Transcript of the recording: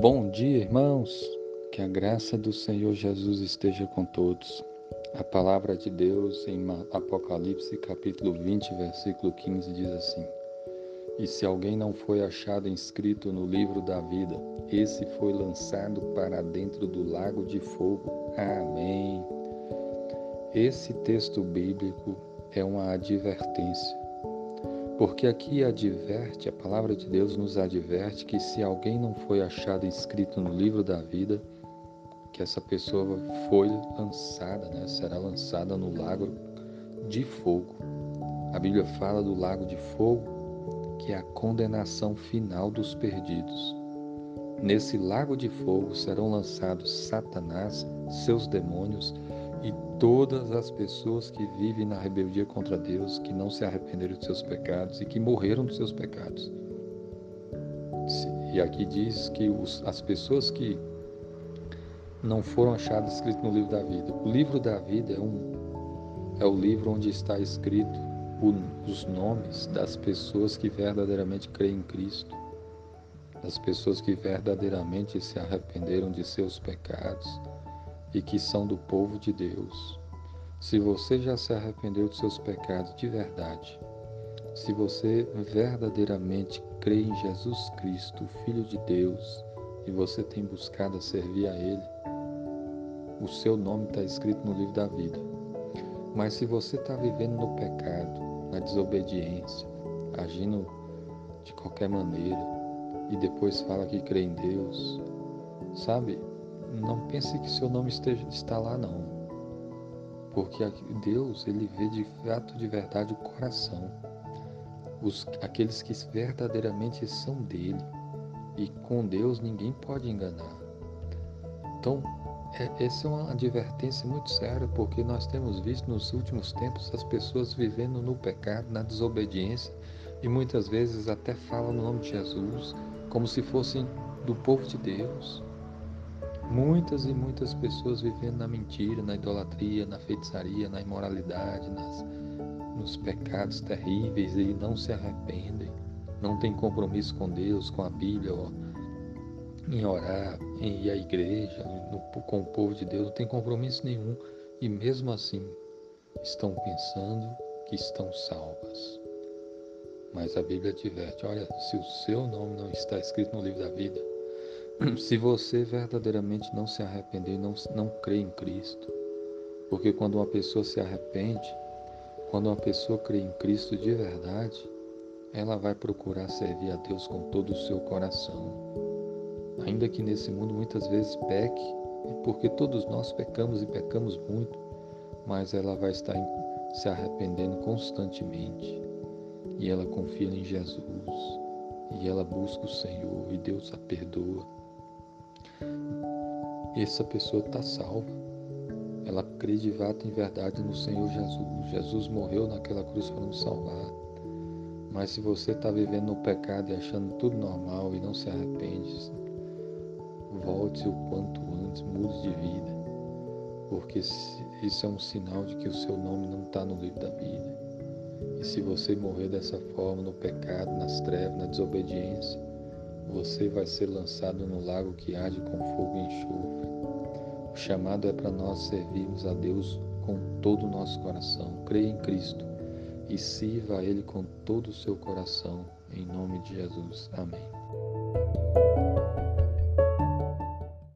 Bom dia, irmãos. Que a graça do Senhor Jesus esteja com todos. A palavra de Deus em Apocalipse, capítulo 20, versículo 15 diz assim: E se alguém não foi achado inscrito no livro da vida, esse foi lançado para dentro do lago de fogo. Amém. Esse texto bíblico é uma advertência porque aqui adverte, a palavra de Deus nos adverte que se alguém não foi achado inscrito no livro da vida, que essa pessoa foi lançada, né? será lançada no lago de fogo. A Bíblia fala do lago de fogo, que é a condenação final dos perdidos. Nesse lago de fogo serão lançados Satanás, seus demônios e todas as pessoas que vivem na rebeldia contra Deus, que não se arrependeram dos seus pecados e que morreram dos seus pecados. E aqui diz que os, as pessoas que não foram achadas escritas no livro da vida. O livro da vida é, um, é o livro onde está escrito o, os nomes das pessoas que verdadeiramente creem em Cristo, das pessoas que verdadeiramente se arrependeram de seus pecados e que são do povo de Deus. Se você já se arrependeu dos seus pecados de verdade, se você verdadeiramente crê em Jesus Cristo, Filho de Deus, e você tem buscado servir a Ele, o seu nome está escrito no livro da vida. Mas se você está vivendo no pecado, na desobediência, agindo de qualquer maneira, e depois fala que crê em Deus, sabe? Não pense que seu nome esteja, está lá não. Porque Deus, ele vê de fato de verdade o coração. Os, aqueles que verdadeiramente são dele. E com Deus ninguém pode enganar. Então, é, essa é uma advertência muito séria, porque nós temos visto nos últimos tempos as pessoas vivendo no pecado, na desobediência, e muitas vezes até falam no nome de Jesus como se fossem do povo de Deus. Muitas e muitas pessoas vivendo na mentira, na idolatria, na feitiçaria, na imoralidade, nas, nos pecados terríveis e não se arrependem, não tem compromisso com Deus, com a Bíblia, ó, em orar, em ir à igreja, no, com o povo de Deus, não tem compromisso nenhum. E mesmo assim estão pensando que estão salvas. Mas a Bíblia adverte: olha, se o seu nome não está escrito no livro da vida, se você verdadeiramente não se arrepender, não, não crê em Cristo, porque quando uma pessoa se arrepende, quando uma pessoa crê em Cristo de verdade, ela vai procurar servir a Deus com todo o seu coração. Ainda que nesse mundo muitas vezes peque, porque todos nós pecamos e pecamos muito, mas ela vai estar se arrependendo constantemente. E ela confia em Jesus, e ela busca o Senhor, e Deus a perdoa essa pessoa está salva. Ela crê de fato em verdade no Senhor Jesus. Jesus morreu naquela cruz para nos salvar. Mas se você está vivendo no pecado e achando tudo normal e não se arrepende, volte o quanto antes, mude de vida. Porque isso é um sinal de que o seu nome não está no livro da vida. E se você morrer dessa forma, no pecado, nas trevas, na desobediência, você vai ser lançado no lago que arde com fogo e enxofre. O chamado é para nós servirmos a Deus com todo o nosso coração. Creia em Cristo e sirva a Ele com todo o seu coração. Em nome de Jesus. Amém.